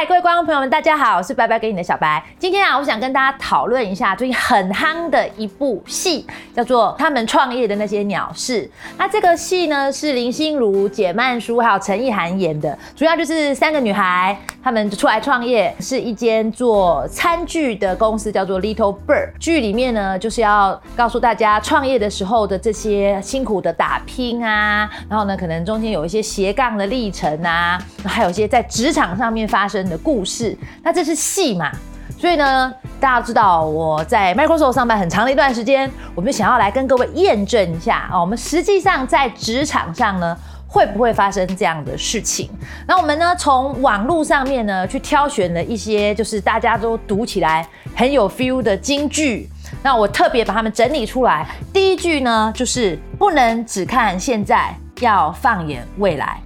嗨，各位观众朋友们，大家好，我是白白给你的小白。今天啊，我想跟大家讨论一下最近很夯的一部戏，叫做《他们创业的那些鸟事》。那这个戏呢，是林心如、简曼书还有陈意涵演的，主要就是三个女孩，她们出来创业，是一间做餐具的公司，叫做 Little Bird。剧里面呢，就是要告诉大家创业的时候的这些辛苦的打拼啊，然后呢，可能中间有一些斜杠的历程啊，还有一些在职场上面发生的故事。那这是戏嘛？所以呢，大家知道我在 Microsoft 上班很长的一段时间，我们就想要来跟各位验证一下啊，我们实际上在职场上呢，会不会发生这样的事情？那我们呢，从网络上面呢，去挑选了一些就是大家都读起来很有 feel 的金句。那我特别把它们整理出来。第一句呢，就是不能只看现在，要放眼未来。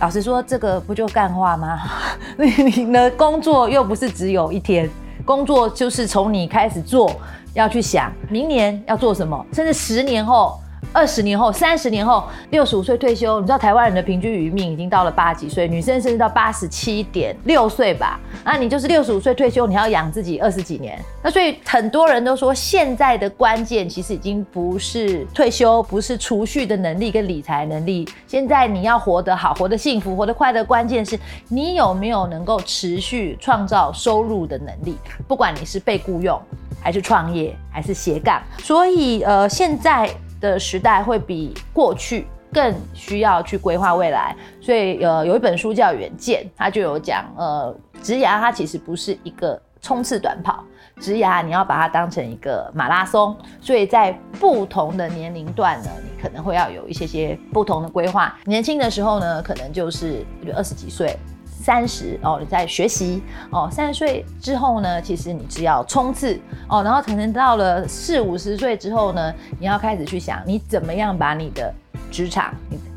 老实说，这个不就干话吗？你的工作又不是只有一天，工作就是从你开始做，要去想明年要做什么，甚至十年后。二十年后、三十年后、六十五岁退休，你知道台湾人的平均余命已经到了八几岁，女生甚至到八十七点六岁吧？那你就是六十五岁退休，你要养自己二十几年。那所以很多人都说，现在的关键其实已经不是退休，不是储蓄的能力跟理财能力。现在你要活得好、活得幸福、活得快乐，关键是你有没有能够持续创造收入的能力。不管你是被雇佣，还是创业，还是斜杠。所以呃，现在。的时代会比过去更需要去规划未来，所以呃有一本书叫《远见》，它就有讲呃，职涯它其实不是一个冲刺短跑，职涯你要把它当成一个马拉松，所以在不同的年龄段呢，你可能会要有一些些不同的规划。年轻的时候呢，可能就是比如二十几岁。三十哦，你在学习哦。三十岁之后呢，其实你只要冲刺哦。然后可能到了四五十岁之后呢，你要开始去想，你怎么样把你的职场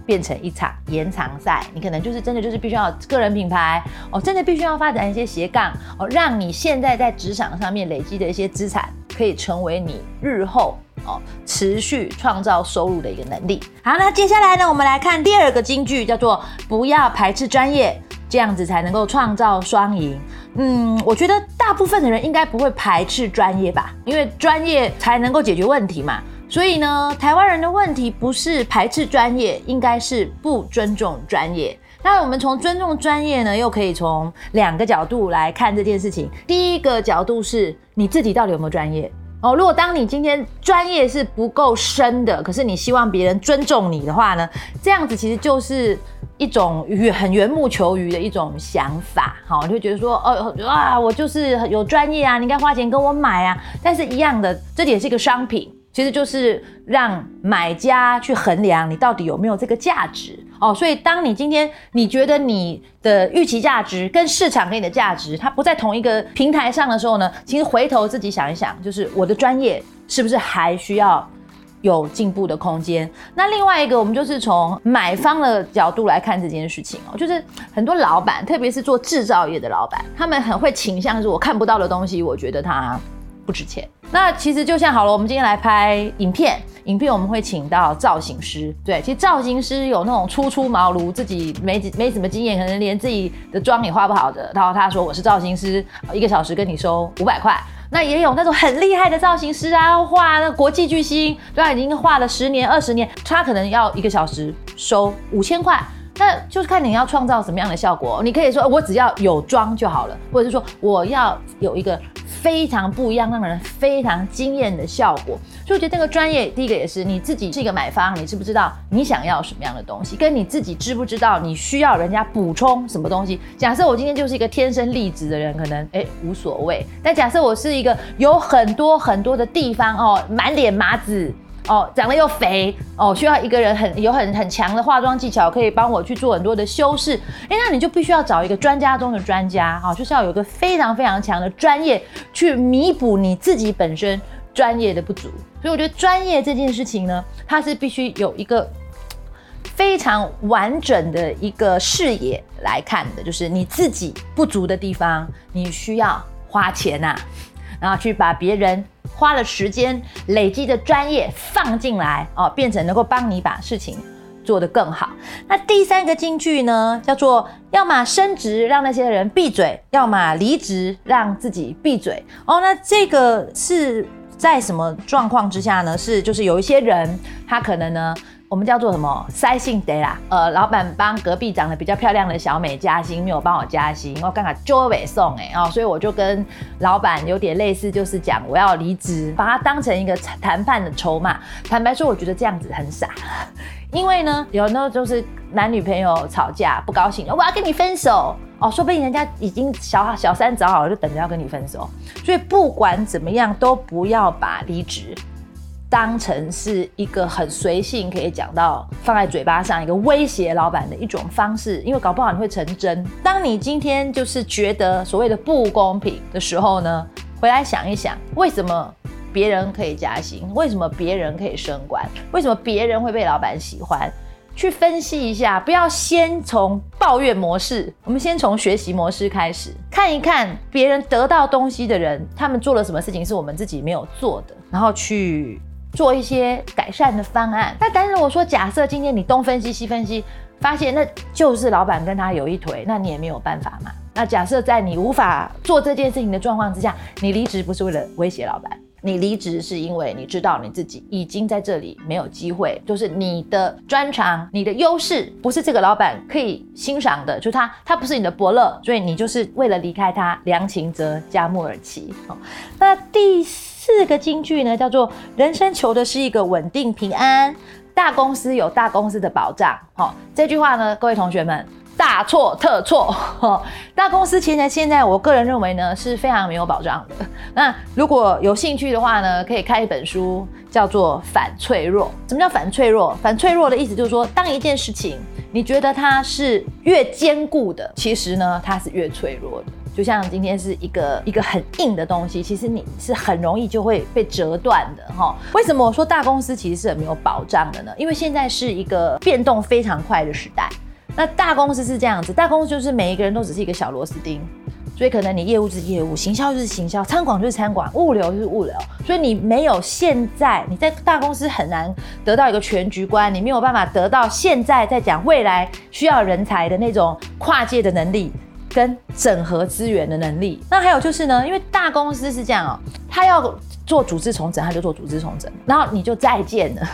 变成一场延长赛。你可能就是真的就是必须要个人品牌哦，真的必须要发展一些斜杠哦，让你现在在职场上面累积的一些资产，可以成为你日后哦持续创造收入的一个能力。好，那接下来呢，我们来看第二个金句，叫做不要排斥专业。这样子才能够创造双赢。嗯，我觉得大部分的人应该不会排斥专业吧，因为专业才能够解决问题嘛。所以呢，台湾人的问题不是排斥专业，应该是不尊重专业。那我们从尊重专业呢，又可以从两个角度来看这件事情。第一个角度是你自己到底有没有专业哦。如果当你今天专业是不够深的，可是你希望别人尊重你的话呢，这样子其实就是。一种很缘木求鱼的一种想法，好，你会觉得说，哦，啊，我就是有专业啊，你应该花钱跟我买啊。但是一样的，这也是一个商品，其实就是让买家去衡量你到底有没有这个价值哦。所以，当你今天你觉得你的预期价值跟市场给你的价值，它不在同一个平台上的时候呢，其实回头自己想一想，就是我的专业是不是还需要？有进步的空间。那另外一个，我们就是从买方的角度来看这件事情哦，就是很多老板，特别是做制造业的老板，他们很会倾向是我看不到的东西，我觉得它不值钱。那其实就像好了，我们今天来拍影片，影片我们会请到造型师，对，其实造型师有那种初出茅庐，自己没没什么经验，可能连自己的妆也画不好的，然后他说我是造型师，一个小时跟你收五百块。那也有那种很厉害的造型师啊，画那国际巨星，对啊，已经画了十年、二十年，他可能要一个小时收五千块。那就是看你要创造什么样的效果。你可以说我只要有妆就好了，或者是说我要有一个非常不一样、让人非常惊艳的效果。所以我觉得这个专业，第一个也是你自己是一个买方，你知不知道你想要什么样的东西，跟你自己知不知道你需要人家补充什么东西。假设我今天就是一个天生丽质的人，可能哎无所谓。但假设我是一个有很多很多的地方哦，满脸麻子。哦，长得又肥哦，需要一个人很有很很强的化妆技巧，可以帮我去做很多的修饰。哎，那你就必须要找一个专家中的专家，哈，就是要有个非常非常强的专业去弥补你自己本身专业的不足。所以我觉得专业这件事情呢，它是必须有一个非常完整的一个视野来看的，就是你自己不足的地方，你需要花钱呐，然后去把别人。花了时间累积的专业放进来哦，变成能够帮你把事情做得更好。那第三个金句呢，叫做要么升职让那些人闭嘴，要么离职让自己闭嘴。哦，那这个是在什么状况之下呢？是就是有一些人他可能呢。我们叫做什么塞性得啦？呃，老板帮隔壁长得比较漂亮的小美加薪，没有帮我加薪，我刚刚就尾送哎哦，所以我就跟老板有点类似，就是讲我要离职，把它当成一个谈判的筹码。坦白说，我觉得这样子很傻，因为呢，有那就是男女朋友吵架不高兴，我要跟你分手哦，说不定人家已经小小三找好了，就等着要跟你分手。所以不管怎么样，都不要把离职。当成是一个很随性，可以讲到放在嘴巴上一个威胁老板的一种方式，因为搞不好你会成真。当你今天就是觉得所谓的不公平的时候呢，回来想一想，为什么别人可以加薪？为什么别人可以升官？为什么别人会被老板喜欢？去分析一下，不要先从抱怨模式，我们先从学习模式开始，看一看别人得到东西的人，他们做了什么事情是我们自己没有做的，然后去。做一些改善的方案。那但是我说，假设今天你东分析西分析，发现那就是老板跟他有一腿，那你也没有办法嘛。那假设在你无法做这件事情的状况之下，你离职不是为了威胁老板，你离职是因为你知道你自己已经在这里没有机会，就是你的专长、你的优势不是这个老板可以欣赏的，就他他不是你的伯乐，所以你就是为了离开他，良禽择佳木而栖。那第。四四个金句呢，叫做人生求的是一个稳定平安，大公司有大公司的保障。好，这句话呢，各位同学们，大错特错。大公司其实现在，我个人认为呢，是非常没有保障的。那如果有兴趣的话呢，可以看一本书，叫做《反脆弱》。什么叫反脆弱？反脆弱的意思就是说，当一件事情你觉得它是越坚固的，其实呢，它是越脆弱的。就像今天是一个一个很硬的东西，其实你是很容易就会被折断的哈。为什么我说大公司其实是很没有保障的呢？因为现在是一个变动非常快的时代。那大公司是这样子，大公司就是每一个人都只是一个小螺丝钉，所以可能你业务是业务，行销就是行销，餐馆就是餐馆，物流就是物流。所以你没有现在你在大公司很难得到一个全局观，你没有办法得到现在在讲未来需要人才的那种跨界的能力。跟整合资源的能力，那还有就是呢，因为大公司是这样哦，他要做组织重整，他就做组织重整，然后你就再见了。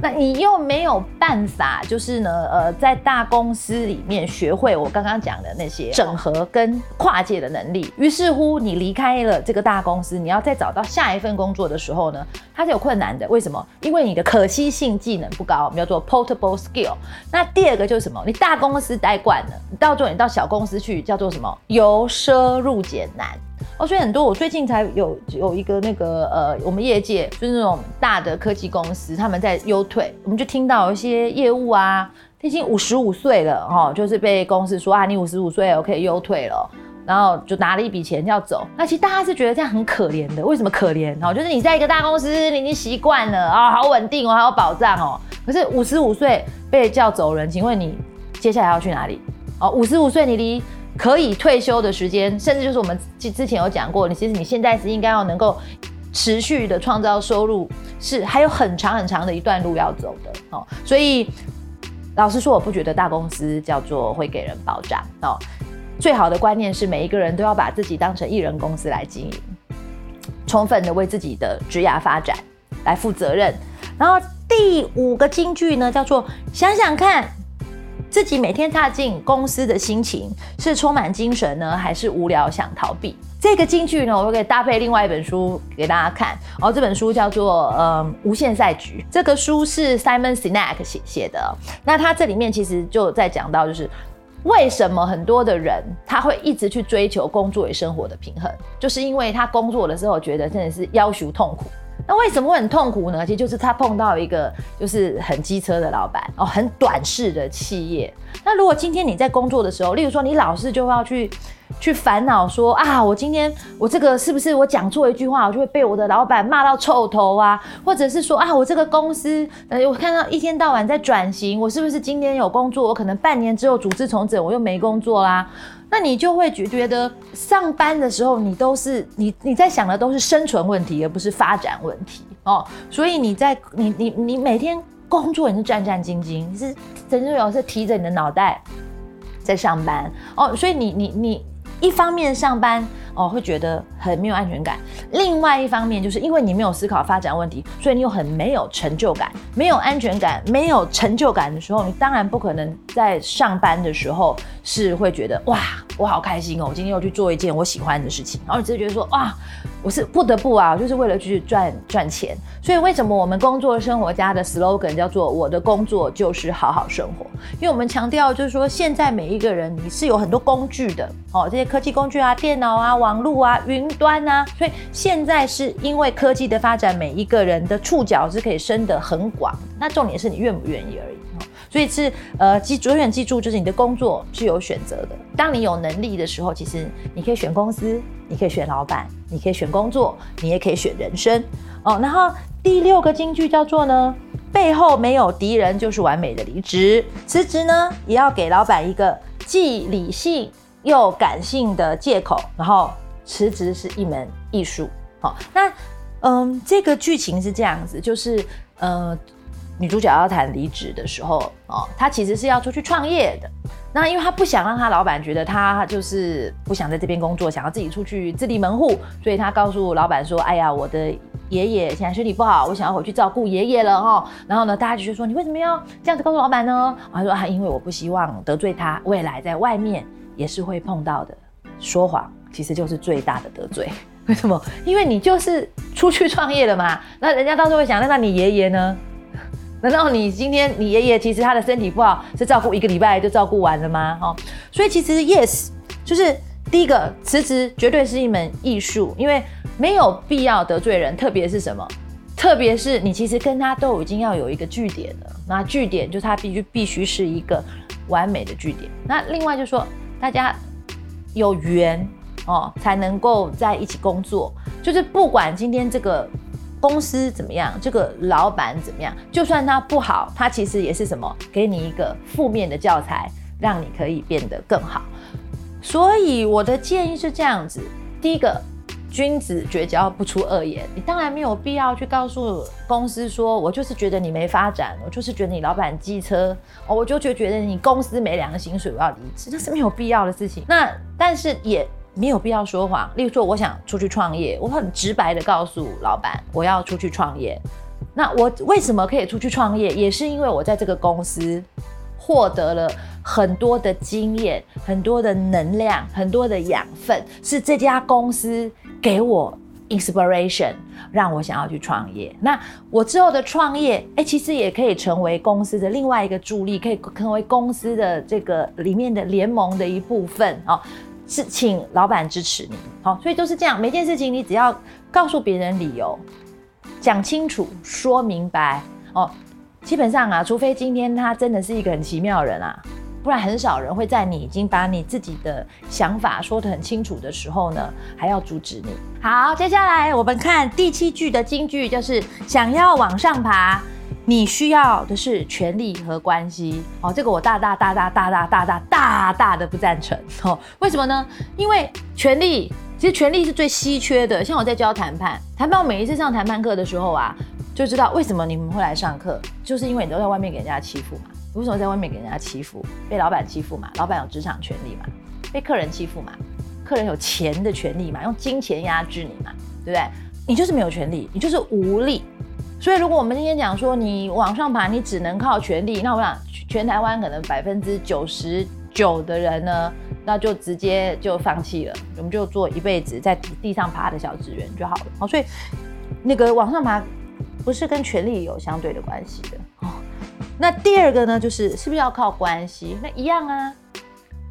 那你又没有办法，就是呢，呃，在大公司里面学会我刚刚讲的那些整合跟跨界的能力。于是乎，你离开了这个大公司，你要再找到下一份工作的时候呢，它是有困难的。为什么？因为你的可吸性技能不高，我们叫做 portable skill。那第二个就是什么？你大公司待惯了，你到最后你到小公司去，叫做什么？由奢入俭难。哦，所以很多，我最近才有有一个那个呃，我们业界就是那种大的科技公司，他们在优退，我们就听到一些业务啊，已经五十五岁了哈，就是被公司说啊，你五十五岁了，可以优退了，然后就拿了一笔钱要走。那其实大家是觉得这样很可怜的，为什么可怜？哦，就是你在一个大公司，你已经习惯了啊，好稳定哦，还有保障哦。可是五十五岁被叫走人，请问你接下来要去哪里？哦，五十五岁你离。可以退休的时间，甚至就是我们之之前有讲过，你其实你现在是应该要能够持续的创造收入，是还有很长很长的一段路要走的哦。所以老实说，我不觉得大公司叫做会给人保障哦。最好的观念是每一个人都要把自己当成艺人公司来经营，充分的为自己的职业发展来负责任。然后第五个金句呢，叫做想想看。自己每天踏进公司的心情是充满精神呢，还是无聊想逃避？这个金句呢，我可以搭配另外一本书给大家看。然后这本书叫做《呃无限赛局》，这个书是 Simon Sinek 写写的。那他这里面其实就在讲到，就是为什么很多的人他会一直去追求工作与生活的平衡，就是因为他工作的时候觉得真的是要求痛苦。那为什么会很痛苦呢？其实就是他碰到一个就是很机车的老板哦，很短视的企业。那如果今天你在工作的时候，例如说你老是就要去去烦恼说啊，我今天我这个是不是我讲错一句话，我就会被我的老板骂到臭头啊？或者是说啊，我这个公司呃，我看到一天到晚在转型，我是不是今天有工作，我可能半年之后组织重整，我又没工作啦？那你就会觉觉得上班的时候，你都是你你在想的都是生存问题，而不是发展问题哦。所以你在你你你每天工作你是战战兢兢，是曾经有是提着你的脑袋在上班哦，所以你你你一方面上班。哦，会觉得很没有安全感。另外一方面，就是因为你没有思考发展问题，所以你又很没有成就感，没有安全感，没有成就感的时候，你当然不可能在上班的时候是会觉得哇，我好开心哦，我今天又去做一件我喜欢的事情，然后你只是觉得说哇，我是不得不啊，就是为了去赚赚钱。所以为什么我们工作生活家的 slogan 叫做“我的工作就是好好生活”？因为我们强调就是说，现在每一个人你是有很多工具的哦，这些科技工具啊，电脑啊。网络啊，云端啊，所以现在是因为科技的发展，每一个人的触角是可以伸得很广。那重点是你愿不愿意而已。所以是呃记永远记住，就是你的工作是有选择的。当你有能力的时候，其实你可以选公司，你可以选老板，你可以选工作，你也可以选人生哦。然后第六个金句叫做呢，背后没有敌人就是完美的离职。辞职呢，也要给老板一个既理性。又感性的借口，然后辞职是一门艺术。好，那嗯，这个剧情是这样子，就是呃，女主角要谈离职的时候，哦，她其实是要出去创业的。那因为他不想让他老板觉得他就是不想在这边工作，想要自己出去自立门户，所以他告诉老板说：“哎呀，我的爷爷现在身体不好，我想要回去照顾爷爷了。”哈，然后呢，大家就说：“你为什么要这样子告诉老板呢？”他说：“啊，因为我不希望得罪他，未来在外面。”也是会碰到的，说谎其实就是最大的得罪。为什么？因为你就是出去创业了嘛。那人家到时候会想，那那你爷爷呢？难道你今天你爷爷其实他的身体不好，是照顾一个礼拜就照顾完了吗？哦，所以其实 yes，就是第一个辞职绝对是一门艺术，因为没有必要得罪人，特别是什么？特别是你其实跟他都已经要有一个据点了，那据点就是他必须必须是一个完美的据点。那另外就说。大家有缘哦，才能够在一起工作。就是不管今天这个公司怎么样，这个老板怎么样，就算他不好，他其实也是什么，给你一个负面的教材，让你可以变得更好。所以我的建议是这样子：第一个。君子绝交不出恶言，你当然没有必要去告诉公司说，我就是觉得你没发展，我就是觉得你老板机车，哦，我就觉觉得你公司没良心，所以，我要离职，这是没有必要的事情。那但是也没有必要说谎，例如说我想出去创业，我很直白的告诉老板我要出去创业。那我为什么可以出去创业，也是因为我在这个公司获得了。很多的经验，很多的能量，很多的养分，是这家公司给我 inspiration，让我想要去创业。那我之后的创业，哎，其实也可以成为公司的另外一个助力，可以成为公司的这个里面的联盟的一部分哦。是请老板支持你，好，所以都是这样。每件事情你只要告诉别人理由，讲清楚，说明白哦。基本上啊，除非今天他真的是一个很奇妙的人啊。不然很少人会在你已经把你自己的想法说得很清楚的时候呢，还要阻止你。好，接下来我们看第七句的金句，就是想要往上爬，你需要的是权力和关系。哦，这个我大大大大大大大大大大的不赞成。哦，为什么呢？因为权力其实权力是最稀缺的。像我在教谈判，谈判我每一次上谈判课的时候啊，就知道为什么你们会来上课，就是因为你都在外面给人家欺负嘛。为什么在外面给人家欺负？被老板欺负嘛？老板有职场权利嘛？被客人欺负嘛？客人有钱的权利嘛？用金钱压制你嘛？对不对？你就是没有权利，你就是无力。所以如果我们今天讲说你往上爬，你只能靠权力，那我想全台湾可能百分之九十九的人呢，那就直接就放弃了，我们就做一辈子在地上爬的小职员就好了。好，所以那个往上爬不是跟权力有相对的关系的哦。那第二个呢，就是是不是要靠关系？那一样啊。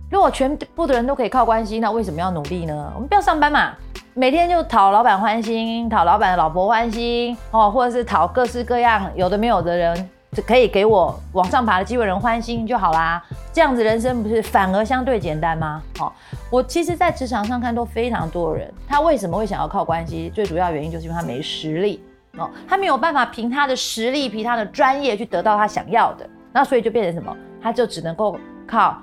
如果全部的人都可以靠关系，那为什么要努力呢？我们不要上班嘛，每天就讨老板欢心，讨老板的老婆欢心哦，或者是讨各式各样有的没有的人，可以给我往上爬的机会人欢心就好啦。这样子人生不是反而相对简单吗？哦，我其实，在职场上看都非常多人，他为什么会想要靠关系？最主要原因就是因为他没实力。哦，他没有办法凭他的实力、凭他的专业去得到他想要的，那所以就变成什么？他就只能够靠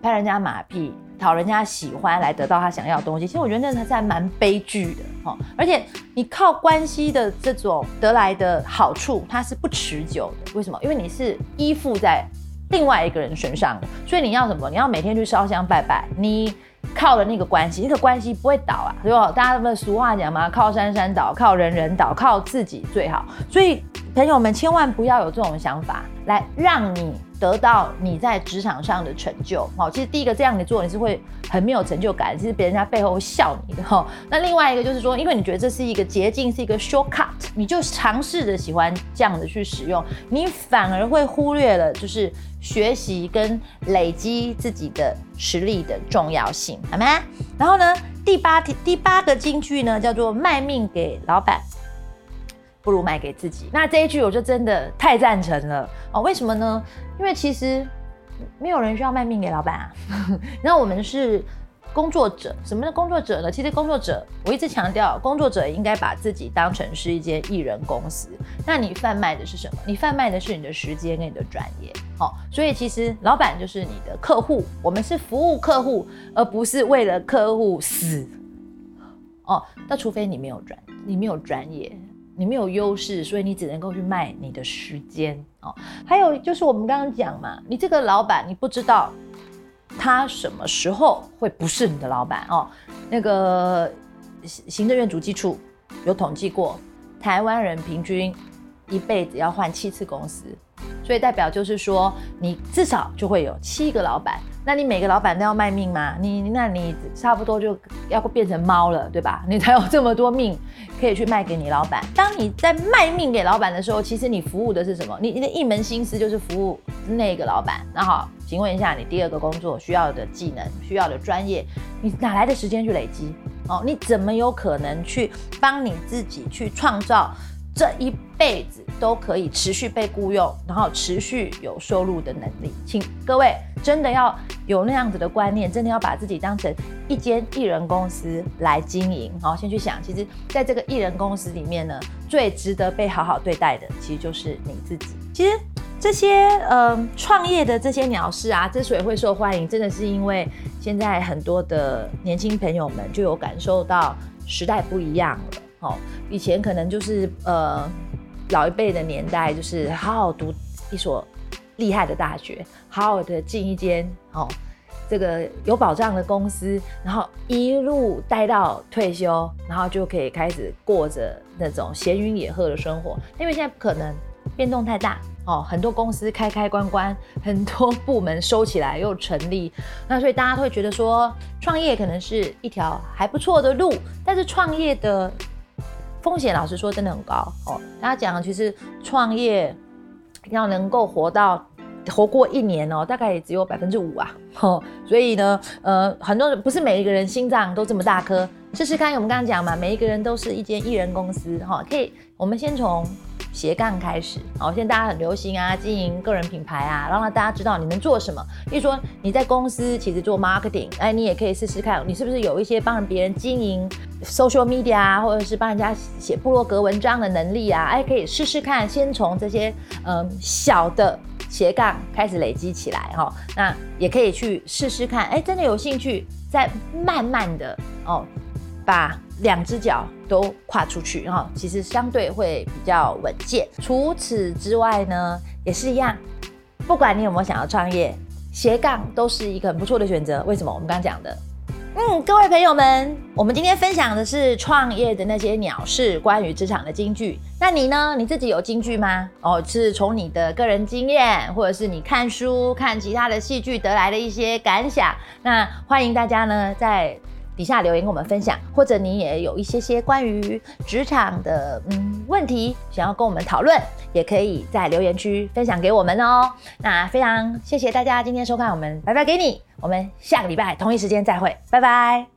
拍人家马屁、讨人家喜欢来得到他想要的东西，其实我觉得那才是蛮悲剧的哦。而且你靠关系的这种得来的好处，它是不持久的。为什么？因为你是依附在另外一个人身上的，所以你要什么？你要每天去烧香拜拜，你靠的那个关系，那个关系不会倒啊，对吧？大家不是俗话讲嘛？靠山山倒，靠人人倒，靠自己最好。所以朋友们千万不要有这种想法，来让你。得到你在职场上的成就，好，其实第一个这样你做，你是会很没有成就感，其实别人家背后会笑你的哈。那另外一个就是说，因为你觉得这是一个捷径，是一个 shortcut，你就尝试着喜欢这样的去使用，你反而会忽略了就是学习跟累积自己的实力的重要性，好吗？然后呢，第八题第八个金句呢，叫做卖命给老板。不如卖给自己。那这一句我就真的太赞成了哦。为什么呢？因为其实没有人需要卖命给老板啊。那我们是工作者，什么是工作者呢？其实工作者，我一直强调，工作者应该把自己当成是一间艺人公司。那你贩卖的是什么？你贩卖的是你的时间跟你的专业。好，所以其实老板就是你的客户，我们是服务客户，而不是为了客户死。哦，那除非你没有专，你没有专业。你没有优势，所以你只能够去卖你的时间哦。还有就是我们刚刚讲嘛，你这个老板你不知道他什么时候会不是你的老板哦。那个行政院主计处有统计过，台湾人平均一辈子要换七次公司。所以代表就是说，你至少就会有七个老板，那你每个老板都要卖命吗？你那你差不多就要变成猫了，对吧？你才有这么多命可以去卖给你老板。当你在卖命给老板的时候，其实你服务的是什么？你你的一门心思就是服务那个老板。那好，请问一下，你第二个工作需要的技能、需要的专业，你哪来的时间去累积？哦，你怎么有可能去帮你自己去创造？这一辈子都可以持续被雇佣，然后持续有收入的能力，请各位真的要有那样子的观念，真的要把自己当成一间艺人公司来经营。好，先去想，其实在这个艺人公司里面呢，最值得被好好对待的，其实就是你自己。其实这些嗯创业的这些鸟事啊，之所以会受欢迎，真的是因为现在很多的年轻朋友们就有感受到时代不一样了。哦，以前可能就是呃老一辈的年代，就是好好读一所厉害的大学，好好的进一间哦这个有保障的公司，然后一路待到退休，然后就可以开始过着那种闲云野鹤的生活。因为现在不可能，变动太大哦，很多公司开开关关，很多部门收起来又成立，那所以大家会觉得说创业可能是一条还不错的路，但是创业的。风险老实说真的很高哦。大家讲，其实创业要能够活到活过一年哦，大概也只有百分之五啊。哦，所以呢，呃，很多人不是每一个人心脏都这么大颗。试试看，我们刚刚讲嘛，每一个人都是一间艺人公司哈。可以，我们先从。斜杠开始，好，现在大家很流行啊，经营个人品牌啊，让大家知道你能做什么。比如说你在公司其实做 marketing，哎，你也可以试试看，你是不是有一些帮别人经营 social media 啊，或者是帮人家写部落格文章的能力啊，哎，可以试试看，先从这些嗯小的斜杠开始累积起来哈。那也可以去试试看，哎，真的有兴趣，再慢慢的哦，把。两只脚都跨出去，哈，其实相对会比较稳健。除此之外呢，也是一样，不管你有没有想要创业，斜杠都是一个很不错的选择。为什么？我们刚刚讲的，嗯，各位朋友们，我们今天分享的是创业的那些鸟事，关于职场的金句。那你呢？你自己有金句吗？哦，是从你的个人经验，或者是你看书、看其他的戏剧得来的一些感想。那欢迎大家呢，在。底下留言跟我们分享，或者你也有一些些关于职场的嗯问题想要跟我们讨论，也可以在留言区分享给我们哦。那非常谢谢大家今天收看，我们拜拜给你，我们下个礼拜同一时间再会，拜拜。